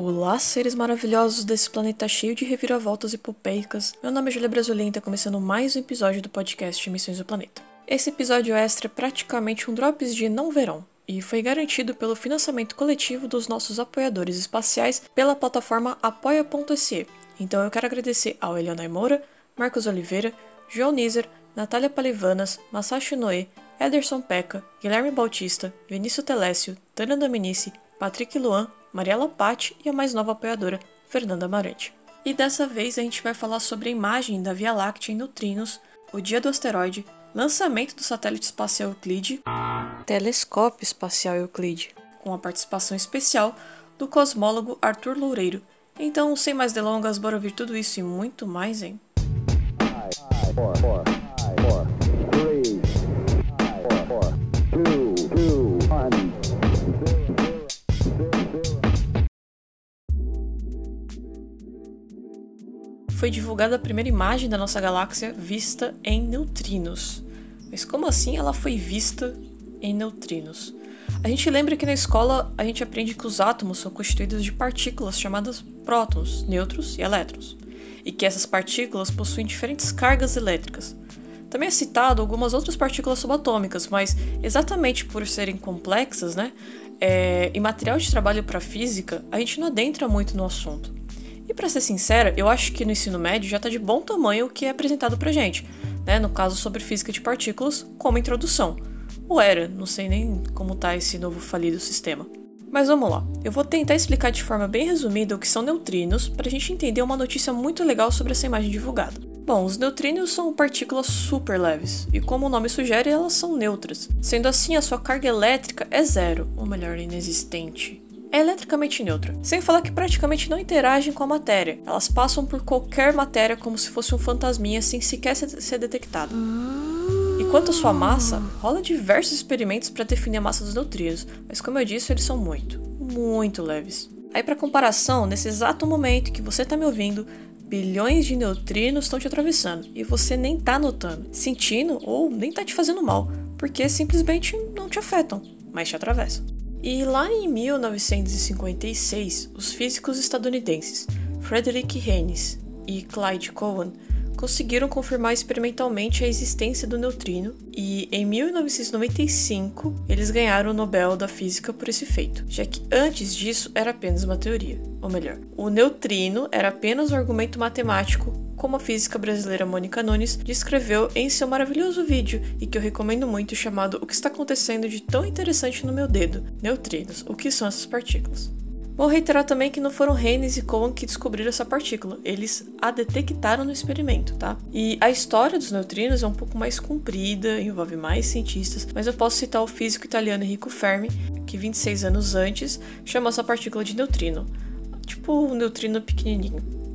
Olá, seres maravilhosos desse planeta cheio de reviravoltas hipopeicas. Meu nome é Julia Brasolin e tá começando mais um episódio do podcast Missões do Planeta. Esse episódio extra é praticamente um drops de não verão e foi garantido pelo financiamento coletivo dos nossos apoiadores espaciais pela plataforma apoia.se. Então eu quero agradecer ao Eliana Moura, Marcos Oliveira, João Nizer, Natália Palivanas, Masashi Noé, Ederson Peca, Guilherme Bautista, Vinícius Telécio, Tânia Dominici, Patrick Luan, Mariela Patti e a mais nova apoiadora, Fernanda Amarante. E dessa vez a gente vai falar sobre a imagem da Via Láctea em neutrinos, o dia do asteroide, lançamento do satélite espacial Euclide, telescópio espacial Euclide, com a participação especial do cosmólogo Arthur Loureiro. Então, sem mais delongas, bora ouvir tudo isso e muito mais, hein? Five. Foi divulgada a primeira imagem da nossa galáxia vista em neutrinos. Mas como assim ela foi vista em neutrinos? A gente lembra que na escola a gente aprende que os átomos são constituídos de partículas chamadas prótons, nêutrons e elétrons, e que essas partículas possuem diferentes cargas elétricas. Também é citado algumas outras partículas subatômicas, mas exatamente por serem complexas, né, é, e material de trabalho para física, a gente não adentra muito no assunto. E para ser sincera, eu acho que no ensino médio já está de bom tamanho o que é apresentado pra gente, né? No caso sobre física de partículas, como introdução. Ou era, não sei nem como tá esse novo falido sistema. Mas vamos lá, eu vou tentar explicar de forma bem resumida o que são neutrinos para a gente entender uma notícia muito legal sobre essa imagem divulgada. Bom, os neutrinos são partículas super leves, e como o nome sugere, elas são neutras. Sendo assim, a sua carga elétrica é zero, ou melhor, inexistente é eletricamente neutra, sem falar que praticamente não interagem com a matéria. Elas passam por qualquer matéria como se fosse um fantasminha sem sequer ser detectado. E quanto à sua massa, rola diversos experimentos para definir a massa dos neutrinos, mas como eu disse, eles são muito, muito leves. Aí para comparação, nesse exato momento que você está me ouvindo, bilhões de neutrinos estão te atravessando e você nem tá notando, sentindo ou nem tá te fazendo mal, porque simplesmente não te afetam, mas te atravessam. E lá em 1956, os físicos estadunidenses Frederick Haynes e Clyde Cowan conseguiram confirmar experimentalmente a existência do neutrino e em 1995 eles ganharam o Nobel da Física por esse feito, já que antes disso era apenas uma teoria, ou melhor, o neutrino era apenas um argumento matemático como a física brasileira Mônica Nunes descreveu em seu maravilhoso vídeo e que eu recomendo muito chamado O que está acontecendo de tão interessante no meu dedo? Neutrinos. O que são essas partículas? Vou reiterar também que não foram Haynes e Cohen que descobriram essa partícula, eles a detectaram no experimento, tá? E a história dos neutrinos é um pouco mais comprida, envolve mais cientistas, mas eu posso citar o físico italiano Enrico Fermi, que 26 anos antes chamou essa partícula de neutrino, tipo um neutrino pequenininho.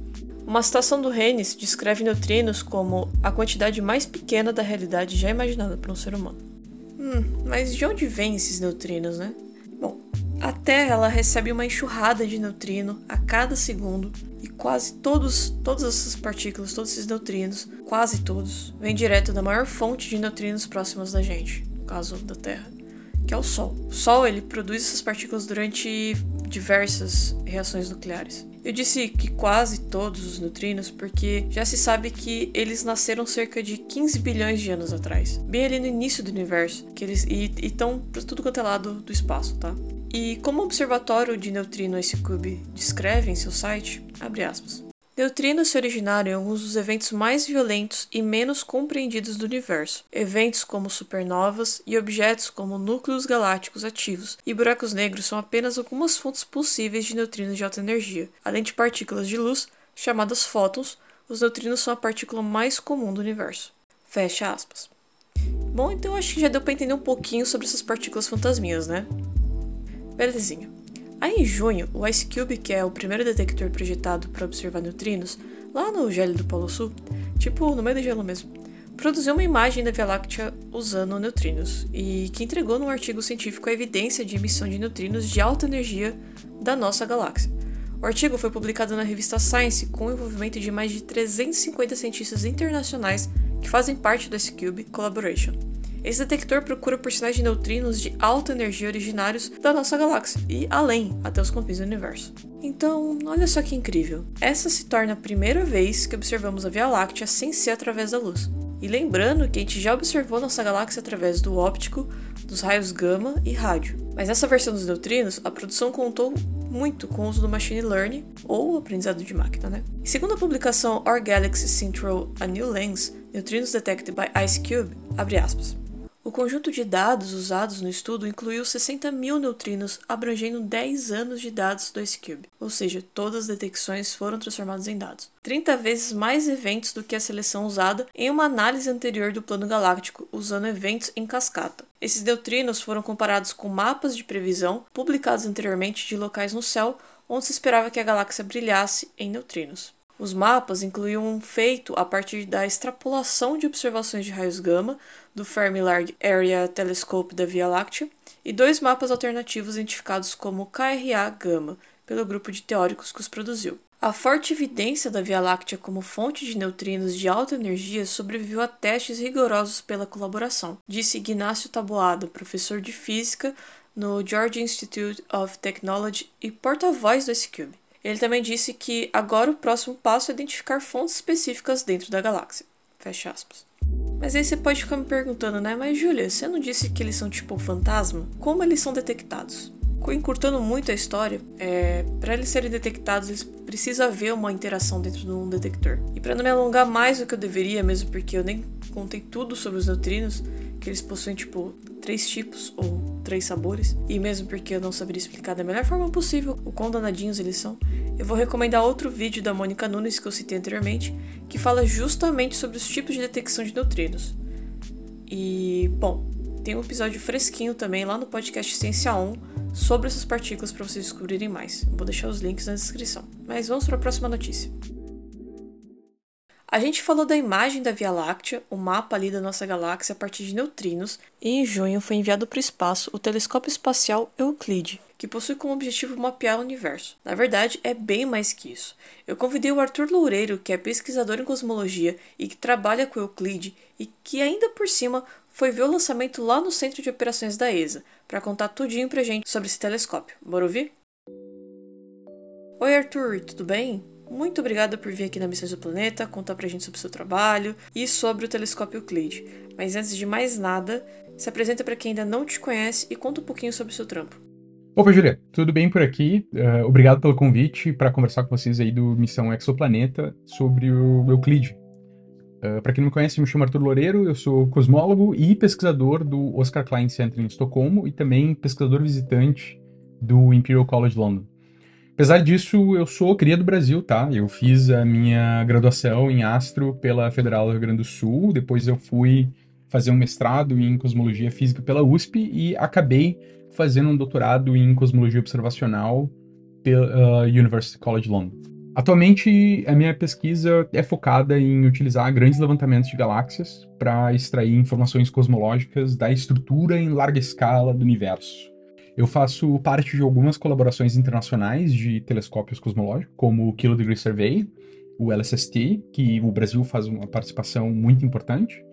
Uma citação do Haynes descreve neutrinos como a quantidade mais pequena da realidade já imaginada por um ser humano. Hum, mas de onde vêm esses neutrinos, né? Bom, a Terra ela recebe uma enxurrada de neutrino a cada segundo e quase todos, todas essas partículas, todos esses neutrinos, quase todos, vêm direto da maior fonte de neutrinos próximas da gente, no caso da Terra, que é o Sol. O Sol ele produz essas partículas durante diversas reações nucleares. Eu disse que quase todos os neutrinos porque já se sabe que eles nasceram cerca de 15 bilhões de anos atrás, bem ali no início do universo, que eles e estão para tudo quanto é lado do espaço, tá? E como o observatório de neutrino IceCube descreve em seu site, abre aspas. Neutrinos se originaram em alguns dos eventos mais violentos e menos compreendidos do universo. Eventos como supernovas e objetos como núcleos galácticos ativos e buracos negros são apenas algumas fontes possíveis de neutrinos de alta energia. Além de partículas de luz, chamadas fótons, os neutrinos são a partícula mais comum do universo. Fecha aspas. Bom, então acho que já deu para entender um pouquinho sobre essas partículas fantasminhas, né? Belezinha. Aí em junho, o IceCube, que é o primeiro detector projetado para observar neutrinos, lá no gelo do Polo Sul, tipo no meio do gelo mesmo, produziu uma imagem da Via Láctea usando neutrinos e que entregou num artigo científico a evidência de emissão de neutrinos de alta energia da nossa galáxia. O artigo foi publicado na revista Science com o envolvimento de mais de 350 cientistas internacionais que fazem parte do IceCube Collaboration. Esse detector procura por sinais de neutrinos de alta energia originários da nossa galáxia e além, até os confins do universo. Então, olha só que incrível. Essa se torna a primeira vez que observamos a Via Láctea sem ser através da luz. E lembrando que a gente já observou nossa galáxia através do óptico, dos raios gama e rádio. Mas nessa versão dos neutrinos, a produção contou muito com o uso do machine learning ou aprendizado de máquina, né? E segundo a publicação Our Galaxy Central A New Lens, Neutrinos Detected by Ice Cube, abre aspas. O conjunto de dados usados no estudo incluiu 60 mil neutrinos, abrangendo 10 anos de dados do IceCube, ou seja, todas as detecções foram transformadas em dados. 30 vezes mais eventos do que a seleção usada em uma análise anterior do plano galáctico, usando eventos em cascata. Esses neutrinos foram comparados com mapas de previsão publicados anteriormente de locais no céu onde se esperava que a galáxia brilhasse em neutrinos. Os mapas incluíam um feito a partir da extrapolação de observações de raios gama do Fermi Large Area Telescope da Via Láctea e dois mapas alternativos identificados como KRA Gama pelo grupo de teóricos que os produziu. A forte evidência da Via Láctea como fonte de neutrinos de alta energia sobreviveu a testes rigorosos pela colaboração, disse Ignacio Taboada, professor de física no Georgia Institute of Technology e porta-voz do S-Cube. Ele também disse que agora o próximo passo é identificar fontes específicas dentro da galáxia. Fecha aspas. Mas aí você pode ficar me perguntando, né? Mas Julia, você não disse que eles são tipo fantasma? Como eles são detectados? Encurtando muito a história, é, para eles serem detectados, eles precisa haver uma interação dentro de um detector. E para não me alongar mais do que eu deveria, mesmo porque eu nem contei tudo sobre os neutrinos, que eles possuem tipo três tipos ou três sabores, e mesmo porque eu não saberia explicar da melhor forma possível o quão danadinhos eles são, eu vou recomendar outro vídeo da Mônica Nunes que eu citei anteriormente, que fala justamente sobre os tipos de detecção de neutrinos. E, bom, tem um episódio fresquinho também lá no podcast Ciência 1 sobre essas partículas para vocês descobrirem mais. Eu vou deixar os links na descrição. Mas vamos para a próxima notícia. A gente falou da imagem da Via Láctea, o mapa ali da nossa galáxia a partir de neutrinos, e em junho foi enviado para o espaço o telescópio espacial Euclide, que possui como objetivo mapear o universo. Na verdade, é bem mais que isso. Eu convidei o Arthur Loureiro, que é pesquisador em cosmologia e que trabalha com Euclide, e que ainda por cima foi ver o lançamento lá no Centro de Operações da ESA, para contar tudinho pra gente sobre esse telescópio. Bora ouvir? Oi Arthur, tudo bem? Muito obrigada por vir aqui na Missões do Planeta, contar pra gente sobre o seu trabalho e sobre o telescópio Euclide. Mas antes de mais nada, se apresenta para quem ainda não te conhece e conta um pouquinho sobre o seu trampo. Opa, Julia, tudo bem por aqui? Uh, obrigado pelo convite para conversar com vocês aí do Missão Exoplaneta sobre o Euclide. Uh, para quem não me conhece, me chamo Arthur Loureiro, eu sou cosmólogo e pesquisador do Oscar Klein Center em Estocolmo e também pesquisador visitante do Imperial College London. Apesar disso, eu sou cria do Brasil, tá? Eu fiz a minha graduação em astro pela Federal do Rio Grande do Sul, depois eu fui fazer um mestrado em cosmologia física pela USP e acabei fazendo um doutorado em cosmologia observacional pela uh, University College London. Atualmente, a minha pesquisa é focada em utilizar grandes levantamentos de galáxias para extrair informações cosmológicas da estrutura em larga escala do universo. Eu faço parte de algumas colaborações internacionais de telescópios cosmológicos, como o Kilo Degree Survey, o LSST, que o Brasil faz uma participação muito importante,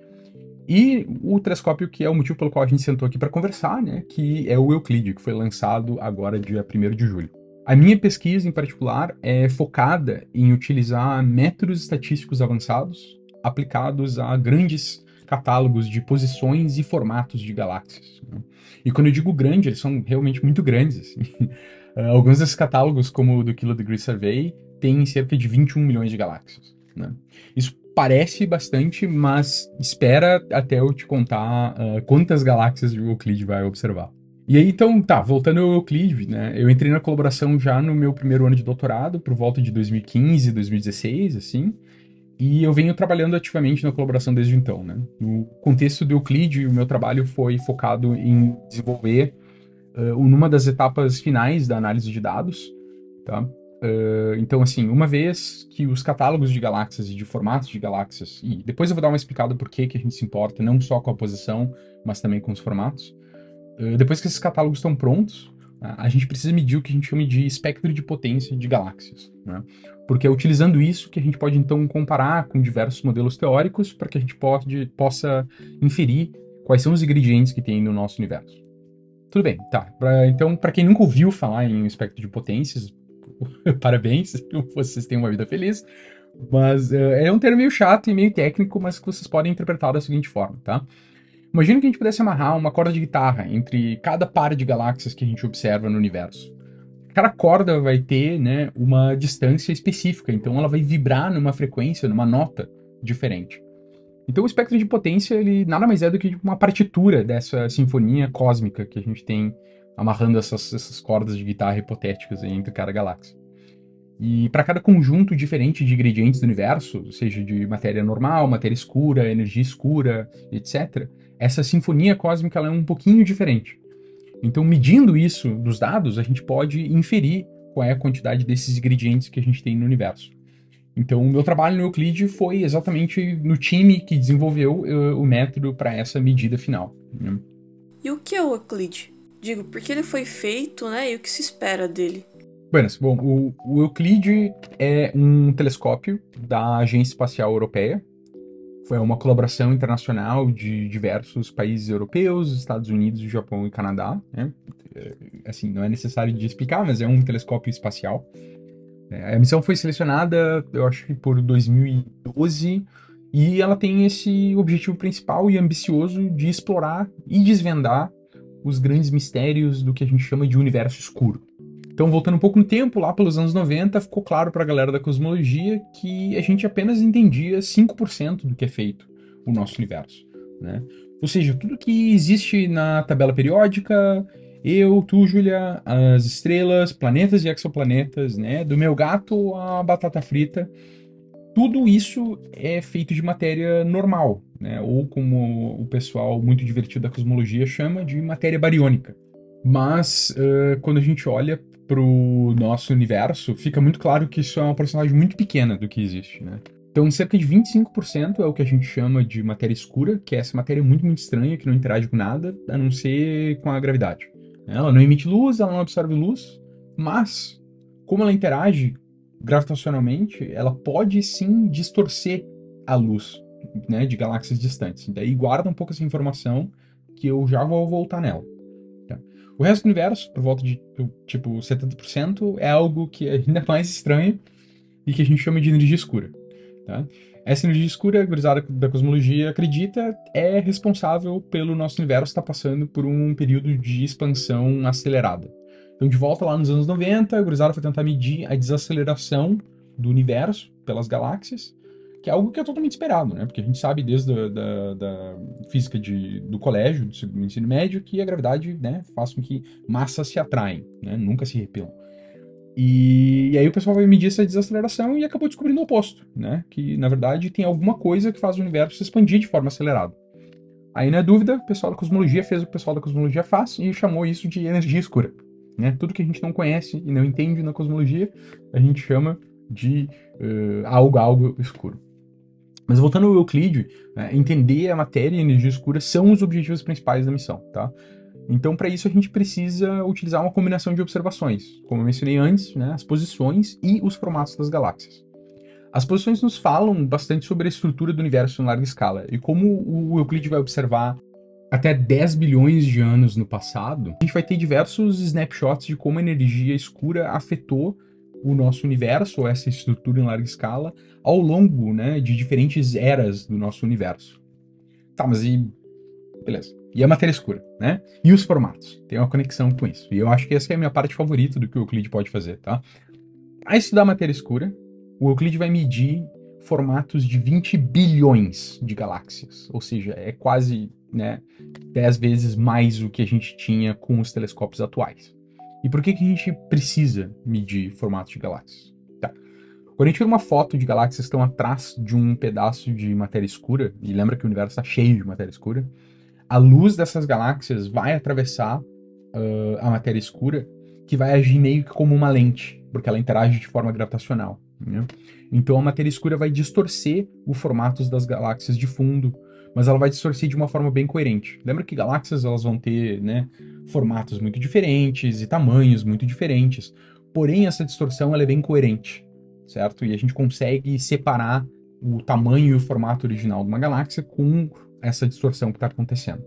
e o telescópio que é o motivo pelo qual a gente sentou aqui para conversar, né, que é o Euclide, que foi lançado agora dia 1 de julho. A minha pesquisa, em particular, é focada em utilizar métodos estatísticos avançados aplicados a grandes catálogos de posições e formatos de galáxias. Né? E quando eu digo grande, eles são realmente muito grandes. Assim. Uh, alguns desses catálogos, como o do Kilo Degree Survey, têm cerca de 21 milhões de galáxias. Né? Isso parece bastante, mas espera até eu te contar uh, quantas galáxias o Euclide vai observar. E aí, então, tá, voltando ao Euclide, né? Eu entrei na colaboração já no meu primeiro ano de doutorado, por volta de 2015, 2016, assim. E eu venho trabalhando ativamente na colaboração desde então, né? No contexto do Euclide, o meu trabalho foi focado em desenvolver uh, numa das etapas finais da análise de dados, tá? Uh, então, assim, uma vez que os catálogos de galáxias e de formatos de galáxias, e depois eu vou dar uma explicada por que, que a gente se importa, não só com a posição, mas também com os formatos. Uh, depois que esses catálogos estão prontos, a gente precisa medir o que a gente chama de espectro de potência de galáxias. Né? Porque é utilizando isso que a gente pode então comparar com diversos modelos teóricos para que a gente pode, possa inferir quais são os ingredientes que tem no nosso universo. Tudo bem, tá. Pra, então, para quem nunca ouviu falar em espectro de potências, parabéns, vocês têm uma vida feliz. Mas uh, é um termo meio chato e meio técnico, mas que vocês podem interpretar da seguinte forma, tá? Imagina que a gente pudesse amarrar uma corda de guitarra entre cada par de galáxias que a gente observa no universo. Cada corda vai ter né, uma distância específica, então ela vai vibrar numa frequência, numa nota diferente. Então o espectro de potência ele nada mais é do que uma partitura dessa sinfonia cósmica que a gente tem amarrando essas, essas cordas de guitarra hipotéticas entre cada galáxia. E para cada conjunto diferente de ingredientes do universo, seja de matéria normal, matéria escura, energia escura, etc., essa sinfonia cósmica é um pouquinho diferente. Então, medindo isso dos dados, a gente pode inferir qual é a quantidade desses ingredientes que a gente tem no universo. Então, o meu trabalho no Euclid foi exatamente no time que desenvolveu uh, o método para essa medida final. Né? E o que é o Euclid? Digo, porque ele foi feito, né? E o que se espera dele? Buenas, bom, o, o Euclid é um telescópio da Agência Espacial Europeia, foi uma colaboração internacional de diversos países europeus, Estados Unidos, Japão e Canadá. Né? É, assim, não é necessário de explicar, mas é um telescópio espacial. É, a missão foi selecionada, eu acho que por 2012, e ela tem esse objetivo principal e ambicioso de explorar e desvendar os grandes mistérios do que a gente chama de universo escuro. Então, voltando um pouco no tempo, lá pelos anos 90, ficou claro para a galera da cosmologia que a gente apenas entendia 5% do que é feito o nosso universo. Né? Ou seja, tudo que existe na tabela periódica, eu, tu, Julia, as estrelas, planetas e exoplanetas, né? do meu gato à batata frita, tudo isso é feito de matéria normal, né? ou como o pessoal muito divertido da cosmologia chama, de matéria bariônica. Mas uh, quando a gente olha pro nosso universo, fica muito claro que isso é uma porcentagem muito pequena do que existe, né? Então, cerca de 25% é o que a gente chama de matéria escura, que é essa matéria muito, muito estranha, que não interage com nada, a não ser com a gravidade. Ela não emite luz, ela não absorve luz, mas, como ela interage gravitacionalmente, ela pode sim distorcer a luz né, de galáxias distantes. Daí guarda um pouco essa informação que eu já vou voltar nela. O resto do universo, por volta de tipo 70%, é algo que é ainda mais estranho e que a gente chama de energia escura. Tá? Essa energia escura, gurizada da cosmologia acredita, é responsável pelo nosso universo estar passando por um período de expansão acelerada. Então, de volta lá nos anos 90, a gurizada foi tentar medir a desaceleração do universo pelas galáxias que é algo que é totalmente esperado, né? Porque a gente sabe desde a, da, da física de, do colégio, do ensino médio, que a gravidade né, faz com que massas se atraem, né? Nunca se repelam. E, e, aí o pessoal vai medir essa desaceleração e acabou descobrindo o oposto, né? Que, na verdade, tem alguma coisa que faz o universo se expandir de forma acelerada. Aí, na dúvida, o pessoal da cosmologia fez o que o pessoal da cosmologia faz e chamou isso de energia escura. Né? Tudo que a gente não conhece e não entende na cosmologia, a gente chama de uh, algo, algo escuro. Mas voltando ao Euclide, né, entender a matéria e a energia escura são os objetivos principais da missão, tá? Então, para isso, a gente precisa utilizar uma combinação de observações, como eu mencionei antes, né, as posições e os formatos das galáxias. As posições nos falam bastante sobre a estrutura do universo em larga escala, e como o Euclide vai observar até 10 bilhões de anos no passado, a gente vai ter diversos snapshots de como a energia escura afetou o nosso universo, ou essa estrutura em larga escala, ao longo né, de diferentes eras do nosso universo. Tá, mas e. Beleza. E a matéria escura, né? E os formatos. Tem uma conexão com isso. E eu acho que essa é a minha parte favorita do que o Euclid pode fazer, tá? Para estudar a matéria escura, o Euclid vai medir formatos de 20 bilhões de galáxias. Ou seja, é quase né, 10 vezes mais o que a gente tinha com os telescópios atuais. E por que, que a gente precisa medir formatos de galáxias? Tá. Quando a gente vê uma foto de galáxias que estão atrás de um pedaço de matéria escura, e lembra que o universo está cheio de matéria escura, a luz dessas galáxias vai atravessar uh, a matéria escura, que vai agir meio que como uma lente, porque ela interage de forma gravitacional. Né? Então a matéria escura vai distorcer os formatos das galáxias de fundo, mas ela vai distorcer de uma forma bem coerente. Lembra que galáxias elas vão ter né, formatos muito diferentes e tamanhos muito diferentes, porém essa distorção ela é bem coerente, certo? E a gente consegue separar o tamanho e o formato original de uma galáxia com essa distorção que está acontecendo.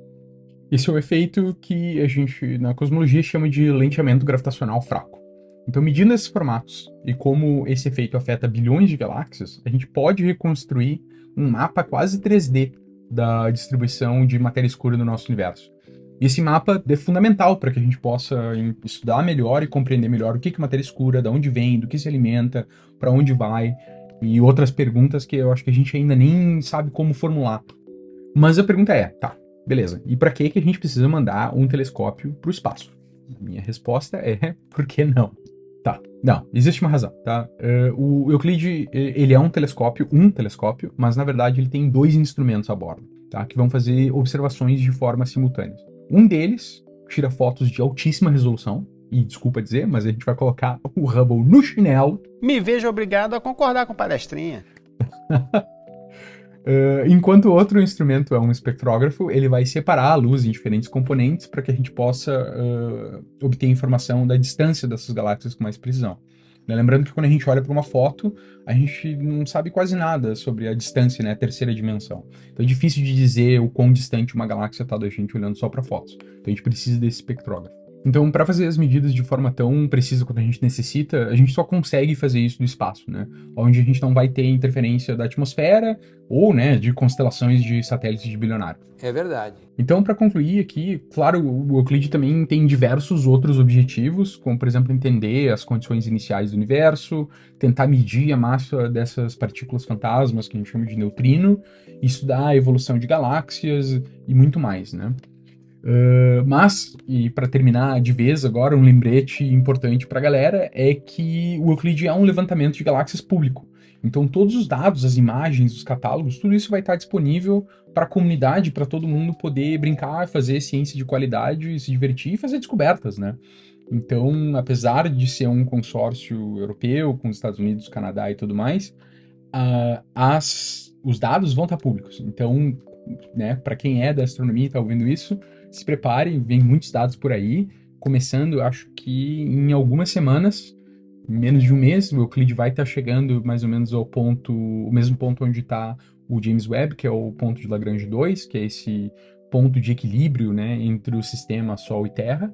Esse é o efeito que a gente, na cosmologia, chama de lenteamento gravitacional fraco. Então, medindo esses formatos e como esse efeito afeta bilhões de galáxias, a gente pode reconstruir um mapa quase 3D da distribuição de matéria escura no nosso universo. E esse mapa é fundamental para que a gente possa estudar melhor e compreender melhor o que é matéria escura, de onde vem, do que se alimenta, para onde vai, e outras perguntas que eu acho que a gente ainda nem sabe como formular. Mas a pergunta é, tá, beleza, e para que, que a gente precisa mandar um telescópio para o espaço? Minha resposta é, por que não? Tá, não, existe uma razão, tá? Uh, o Euclide, ele é um telescópio, um telescópio, mas na verdade ele tem dois instrumentos a bordo, tá? Que vão fazer observações de forma simultânea. Um deles tira fotos de altíssima resolução, e desculpa dizer, mas a gente vai colocar o Hubble no chinelo. Me vejo obrigado a concordar com o palestrinha. Uh, enquanto outro instrumento é um espectrógrafo, ele vai separar a luz em diferentes componentes para que a gente possa uh, obter informação da distância dessas galáxias com mais precisão. Né? Lembrando que quando a gente olha para uma foto, a gente não sabe quase nada sobre a distância, né, a terceira dimensão. Então é difícil de dizer o quão distante uma galáxia está da gente olhando só para fotos. Então a gente precisa desse espectrógrafo. Então, para fazer as medidas de forma tão precisa quanto a gente necessita, a gente só consegue fazer isso no espaço, né? Onde a gente não vai ter interferência da atmosfera ou, né, de constelações de satélites de bilionário. É verdade. Então, para concluir aqui, claro, o Euclide também tem diversos outros objetivos, como, por exemplo, entender as condições iniciais do universo, tentar medir a massa dessas partículas fantasmas, que a gente chama de neutrino, estudar a evolução de galáxias e muito mais, né? Uh, mas, e para terminar de vez agora, um lembrete importante para a galera é que o Euclid é um levantamento de galáxias público. Então, todos os dados, as imagens, os catálogos, tudo isso vai estar disponível para a comunidade, para todo mundo poder brincar, fazer ciência de qualidade, se divertir e fazer descobertas, né? Então, apesar de ser um consórcio europeu com os Estados Unidos, Canadá e tudo mais, uh, as, os dados vão estar públicos. Então, né, para quem é da astronomia e está ouvindo isso, se preparem, vem muitos dados por aí. Começando, acho que em algumas semanas, menos de um mês, o Euclid vai estar tá chegando mais ou menos ao ponto, o mesmo ponto onde está o James Webb, que é o ponto de Lagrange 2, que é esse ponto de equilíbrio né, entre o sistema Sol e Terra,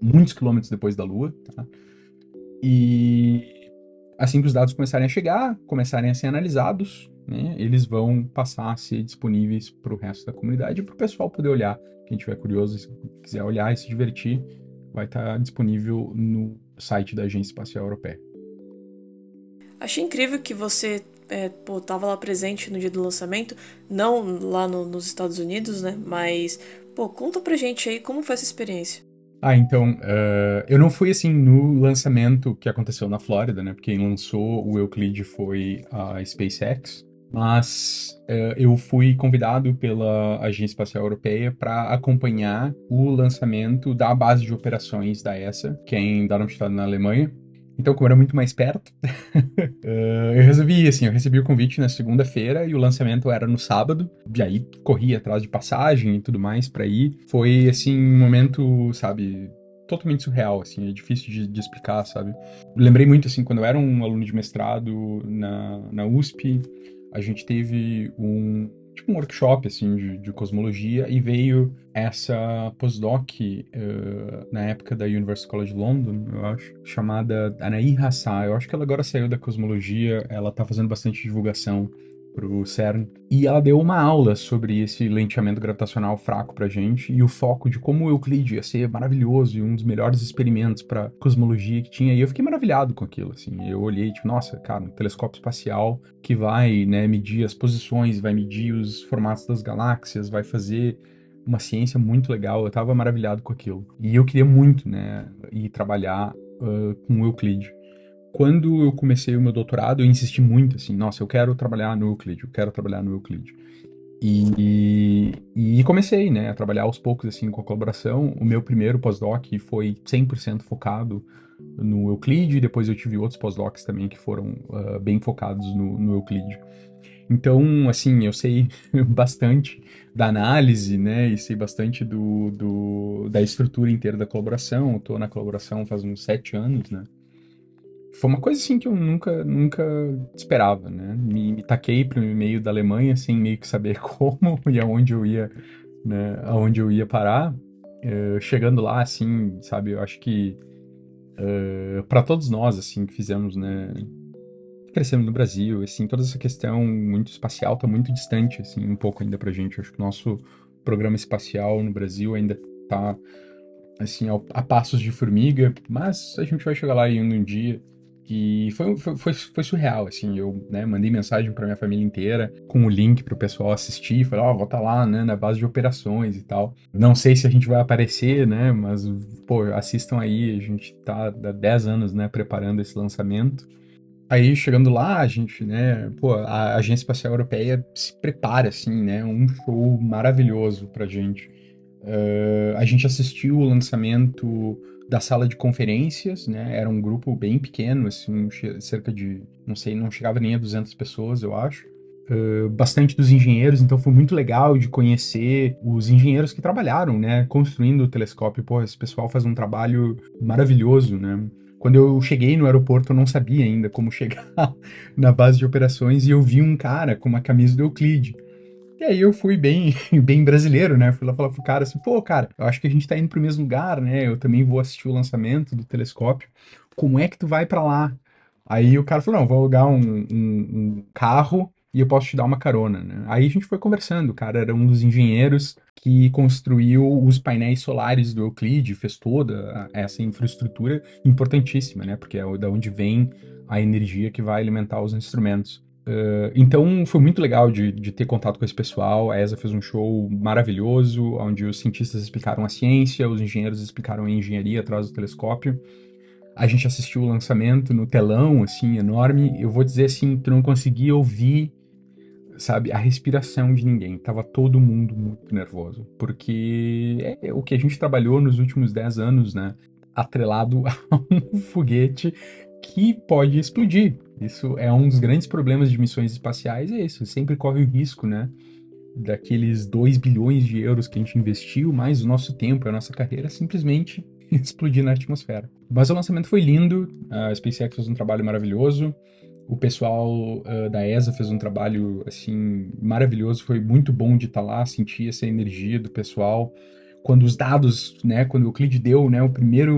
muitos quilômetros depois da Lua. Tá? E assim que os dados começarem a chegar, começarem a ser analisados, né, eles vão passar a ser disponíveis para o resto da comunidade para o pessoal poder olhar. Quem tiver curioso, se quiser olhar e se divertir, vai estar tá disponível no site da Agência Espacial Europeia. Achei incrível que você é, pô, tava lá presente no dia do lançamento, não lá no, nos Estados Unidos, né? Mas, pô, conta pra gente aí como foi essa experiência. Ah, então, uh, eu não fui assim no lançamento que aconteceu na Flórida, né? Porque quem lançou o Euclid foi a SpaceX. Mas uh, eu fui convidado pela Agência Espacial Europeia para acompanhar o lançamento da base de operações da ESA, que é em Darmstadt, na Alemanha. Então, como era muito mais perto, uh, eu resolvi, assim, eu recebi o convite na segunda-feira e o lançamento era no sábado. E aí corri atrás de passagem e tudo mais para ir. Foi, assim, um momento, sabe, totalmente surreal, assim, é difícil de, de, explicar, sabe? Lembrei muito, assim, quando eu era um aluno de mestrado na, na USP, a gente teve um tipo um workshop assim de, de cosmologia e veio essa postdoc uh, na época da University College London, eu acho, chamada Anaí Hassá. Eu acho que ela agora saiu da cosmologia, ela tá fazendo bastante divulgação pro CERN. E ela deu uma aula sobre esse lenteamento gravitacional fraco pra gente e o foco de como o Euclide ia ser maravilhoso e um dos melhores experimentos para cosmologia que tinha. E eu fiquei maravilhado com aquilo, assim. Eu olhei, tipo, nossa, cara, um telescópio espacial que vai, né, medir as posições, vai medir os formatos das galáxias, vai fazer uma ciência muito legal. Eu tava maravilhado com aquilo. E eu queria muito, né, ir trabalhar uh, com o Euclide quando eu comecei o meu doutorado, eu insisti muito assim, nossa, eu quero trabalhar no Euclid, eu quero trabalhar no Euclid. E, e, comecei, né, a trabalhar aos poucos, assim, com a colaboração. O meu primeiro pós-doc foi 100% focado no Euclid, depois eu tive outros pós-docs também que foram uh, bem focados no, no Euclid. Então, assim, eu sei bastante da análise, né, e sei bastante do, do da estrutura inteira da colaboração. Estou na colaboração faz uns sete anos, né, foi uma coisa assim que eu nunca, nunca esperava, né? Me, me taquei para o meio da Alemanha sem meio que saber como e aonde eu ia né, aonde eu ia parar. Uh, chegando lá, assim, sabe, eu acho que uh, para todos nós, assim, que fizemos, né, crescemos no Brasil, assim, toda essa questão muito espacial tá muito distante, assim, um pouco ainda pra gente. Acho que o nosso programa espacial no Brasil ainda tá, assim, a passos de formiga, mas a gente vai chegar lá ainda um dia. E foi, foi, foi, surreal, assim, eu né, mandei mensagem para minha família inteira, com o link para o pessoal assistir, falei, ó, oh, vou estar tá lá, né, na base de operações e tal. Não sei se a gente vai aparecer, né, mas, pô, assistam aí, a gente tá há 10 anos, né, preparando esse lançamento. Aí, chegando lá, a gente, né, pô, a Agência Espacial Europeia se prepara, assim, né, um show maravilhoso pra gente. Uh, a gente assistiu o lançamento da sala de conferências, né? Era um grupo bem pequeno, assim, cerca de, não sei, não chegava nem a 200 pessoas, eu acho. Uh, bastante dos engenheiros, então foi muito legal de conhecer os engenheiros que trabalharam, né, construindo o telescópio. Pô, esse pessoal faz um trabalho maravilhoso, né? Quando eu cheguei no aeroporto, eu não sabia ainda como chegar na base de operações e eu vi um cara com uma camisa do Euclide. E aí eu fui bem, bem brasileiro, né? Fui lá falar pro cara assim, pô, cara, eu acho que a gente tá indo pro mesmo lugar, né? Eu também vou assistir o lançamento do telescópio. Como é que tu vai para lá? Aí o cara falou, não, vou alugar um, um, um, carro e eu posso te dar uma carona, né? Aí a gente foi conversando, o cara era um dos engenheiros que construiu os painéis solares do Euclide, fez toda essa infraestrutura importantíssima, né? Porque é da onde vem a energia que vai alimentar os instrumentos. Uh, então foi muito legal de, de, ter contato com esse pessoal. A ESA fez um show maravilhoso, onde os cientistas explicaram a ciência, os engenheiros explicaram a engenharia atrás do telescópio. A gente assistiu o lançamento no telão, assim, enorme. Eu vou dizer assim, tu não conseguia ouvir, sabe, a respiração de ninguém. Tava todo mundo muito nervoso. Porque é, é o que a gente trabalhou nos últimos 10 anos, né? Atrelado a um foguete que pode explodir. Isso é um dos grandes problemas de missões espaciais, é isso. Sempre corre o risco, né? Daqueles 2 bilhões de euros que a gente investiu, mais o nosso tempo, a nossa carreira, simplesmente explodir na atmosfera. Mas o lançamento foi lindo, a SpaceX fez um trabalho maravilhoso, o pessoal uh, da ESA fez um trabalho, assim, maravilhoso, foi muito bom de estar tá lá, sentir essa energia do pessoal. Quando os dados, né, quando o Euclid deu, né, o primeiro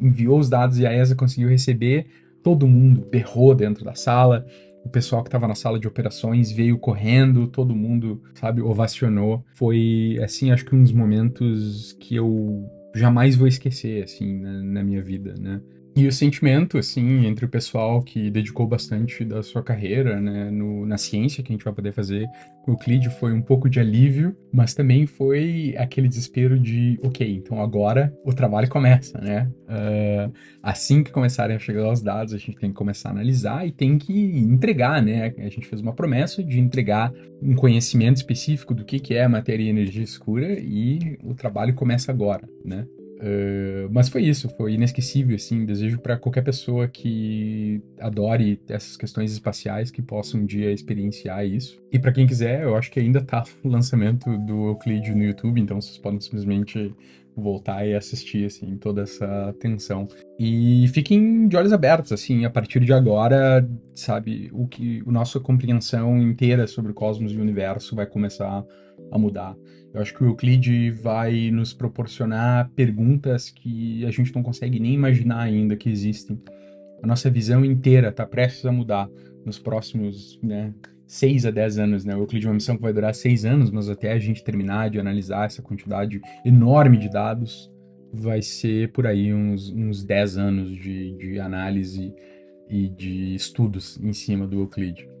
enviou os dados e a ESA conseguiu receber, todo mundo berrou dentro da sala. O pessoal que estava na sala de operações veio correndo, todo mundo, sabe, ovacionou. Foi, assim, acho que um dos momentos que eu jamais vou esquecer, assim, na, na minha vida, né? E o sentimento, assim, entre o pessoal que dedicou bastante da sua carreira, né, no, na ciência que a gente vai poder fazer com o Euclide foi um pouco de alívio, mas também foi aquele desespero de, ok, então agora o trabalho começa, né? Uh, assim que começarem a chegar os dados, a gente tem que começar a analisar e tem que entregar, né? A gente fez uma promessa de entregar um conhecimento específico do que, que é matéria e energia escura e o trabalho começa agora, né? Uh, mas foi isso, foi inesquecível, assim, desejo para qualquer pessoa que adore essas questões espaciais que possa um dia experienciar isso. E para quem quiser, eu acho que ainda tá o lançamento do Euclid no YouTube, então vocês podem simplesmente voltar e assistir, assim, toda essa tensão. E fiquem de olhos abertos, assim, a partir de agora, sabe, o que, a nossa compreensão inteira sobre o cosmos e o universo vai começar a mudar. Eu acho que o Euclid vai nos proporcionar perguntas que a gente não consegue nem imaginar ainda que existem. A nossa visão inteira está prestes a mudar nos próximos, né, 6 a 10 anos, né? O Euclid é uma missão que vai durar 6 anos, mas até a gente terminar de analisar essa quantidade enorme de dados, vai ser por aí uns, uns 10 anos de, de análise e de estudos em cima do Euclid.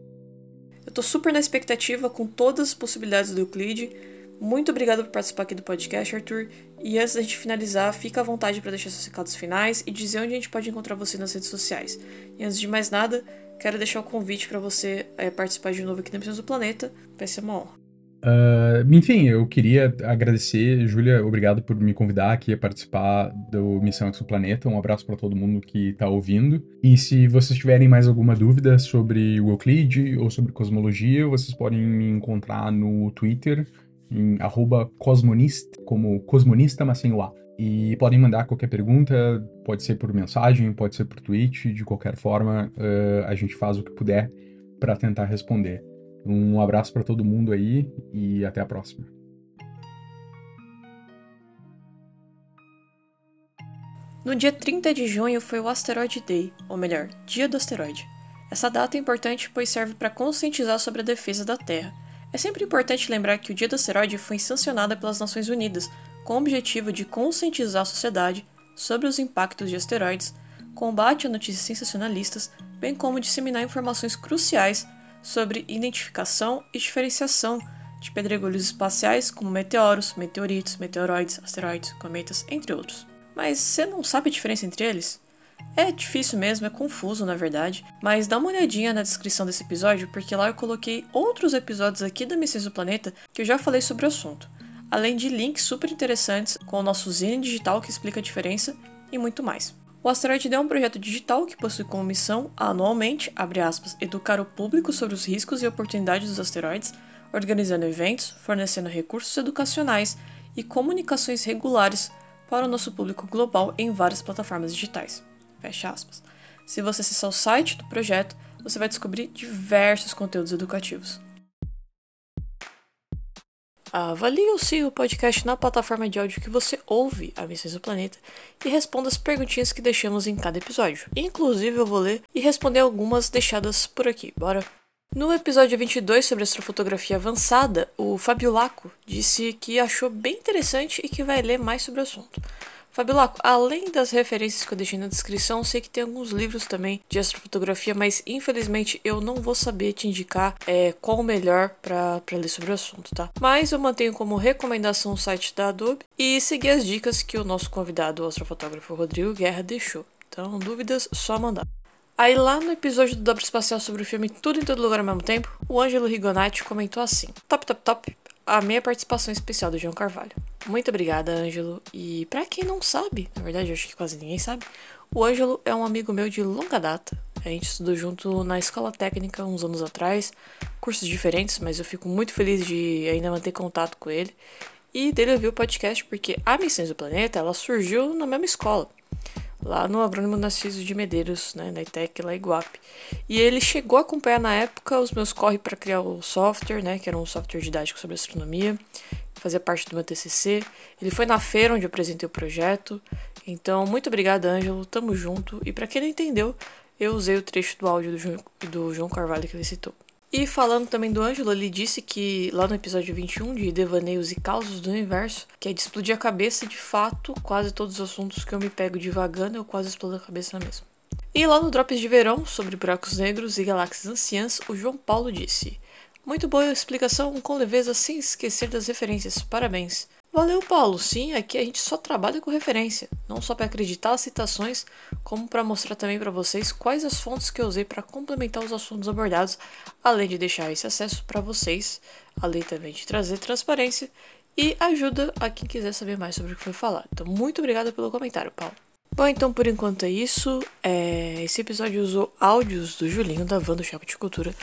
Tô super na expectativa com todas as possibilidades do Euclid. Muito obrigado por participar aqui do podcast, Arthur. E antes da gente finalizar, fica à vontade para deixar seus recados finais e dizer onde a gente pode encontrar você nas redes sociais. E antes de mais nada, quero deixar o convite para você é, participar de novo aqui na Missões do Planeta. Vai ser uma honra. Uh, enfim, eu queria agradecer, Júlia, obrigado por me convidar aqui a participar do Missão Exoplaneta. Um abraço para todo mundo que está ouvindo. E se vocês tiverem mais alguma dúvida sobre o Euclid ou sobre cosmologia, vocês podem me encontrar no Twitter, em cosmonista, como cosmonista, mas sem o A. E podem mandar qualquer pergunta, pode ser por mensagem, pode ser por tweet, de qualquer forma, uh, a gente faz o que puder para tentar responder. Um abraço para todo mundo aí e até a próxima. No dia 30 de junho foi o Asteroid Day, ou melhor, Dia do Asteroide. Essa data é importante pois serve para conscientizar sobre a defesa da Terra. É sempre importante lembrar que o Dia do Asteroide foi sancionado pelas Nações Unidas com o objetivo de conscientizar a sociedade sobre os impactos de asteroides, combate a notícias sensacionalistas, bem como disseminar informações cruciais sobre identificação e diferenciação de pedregulhos espaciais como meteoros, meteoritos, meteoroides, asteroides, cometas, entre outros. Mas você não sabe a diferença entre eles? É difícil mesmo, é confuso na verdade, mas dá uma olhadinha na descrição desse episódio porque lá eu coloquei outros episódios aqui da Missões do Planeta que eu já falei sobre o assunto além de links super interessantes com o nosso Zine digital que explica a diferença e muito mais. O Asteroid é um projeto digital que possui como missão, anualmente, aspas, educar o público sobre os riscos e oportunidades dos asteroides, organizando eventos, fornecendo recursos educacionais e comunicações regulares para o nosso público global em várias plataformas digitais. Fecha aspas. Se você acessar o site do projeto, você vai descobrir diversos conteúdos educativos. Avalie o seu podcast na plataforma de áudio que você ouve a Missões do Planeta e responda as perguntinhas que deixamos em cada episódio. Inclusive, eu vou ler e responder algumas deixadas por aqui. Bora? No episódio 22 sobre astrofotografia avançada, o Fabio Laco disse que achou bem interessante e que vai ler mais sobre o assunto. Fabiolaco, além das referências que eu deixei na descrição, sei que tem alguns livros também de astrofotografia, mas infelizmente eu não vou saber te indicar é, qual o melhor para ler sobre o assunto, tá? Mas eu mantenho como recomendação o site da Adobe e seguir as dicas que o nosso convidado, o astrofotógrafo Rodrigo Guerra, deixou. Então, dúvidas, só mandar. Aí lá no episódio do Dobro Espacial sobre o filme Tudo em Todo Lugar ao mesmo tempo, o Ângelo Rigonati comentou assim: Top, top, top, a minha participação especial do João Carvalho. Muito obrigada, Ângelo. E para quem não sabe, na verdade, acho que quase ninguém sabe, o Ângelo é um amigo meu de longa data. A gente estudou junto na escola técnica uns anos atrás, cursos diferentes, mas eu fico muito feliz de ainda manter contato com ele e dele ouvir o podcast porque a Missões do Planeta ela surgiu na mesma escola lá no Agrônomo Narciso de Medeiros, né, na ITEC, lá em Iguape. E ele chegou a acompanhar na época os meus corre para criar o software, né, que era um software didático sobre astronomia, fazia parte do meu TCC. Ele foi na feira onde eu apresentei o projeto. Então, muito obrigada, Ângelo, tamo junto. E para quem não entendeu, eu usei o trecho do áudio do, do João Carvalho que ele citou. E falando também do Ângelo, ele disse que lá no episódio 21 de Devaneios e Causos do Universo, que é de explodir a cabeça, de fato, quase todos os assuntos que eu me pego divagando, eu quase explodo a cabeça mesmo. E lá no Drops de Verão, sobre buracos negros e galáxias anciãs, o João Paulo disse: Muito boa explicação com leveza sem esquecer das referências, parabéns. Valeu, Paulo. Sim, aqui a gente só trabalha com referência, não só para acreditar as citações, como para mostrar também para vocês quais as fontes que eu usei para complementar os assuntos abordados, além de deixar esse acesso para vocês, além também de trazer transparência e ajuda a quem quiser saber mais sobre o que foi falado. Então, muito obrigada pelo comentário, Paulo. Bom, então por enquanto é isso. É... Esse episódio usou áudios do Julinho da Van do Choque de Cultura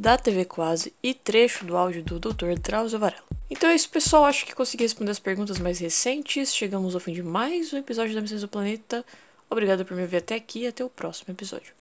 da TV Quase e trecho do áudio do Dr. Drauzio Varela. Então é isso, pessoal. Acho que consegui responder as perguntas mais recentes. Chegamos ao fim de mais um episódio da Missões do Planeta. Obrigado por me ver até aqui e até o próximo episódio.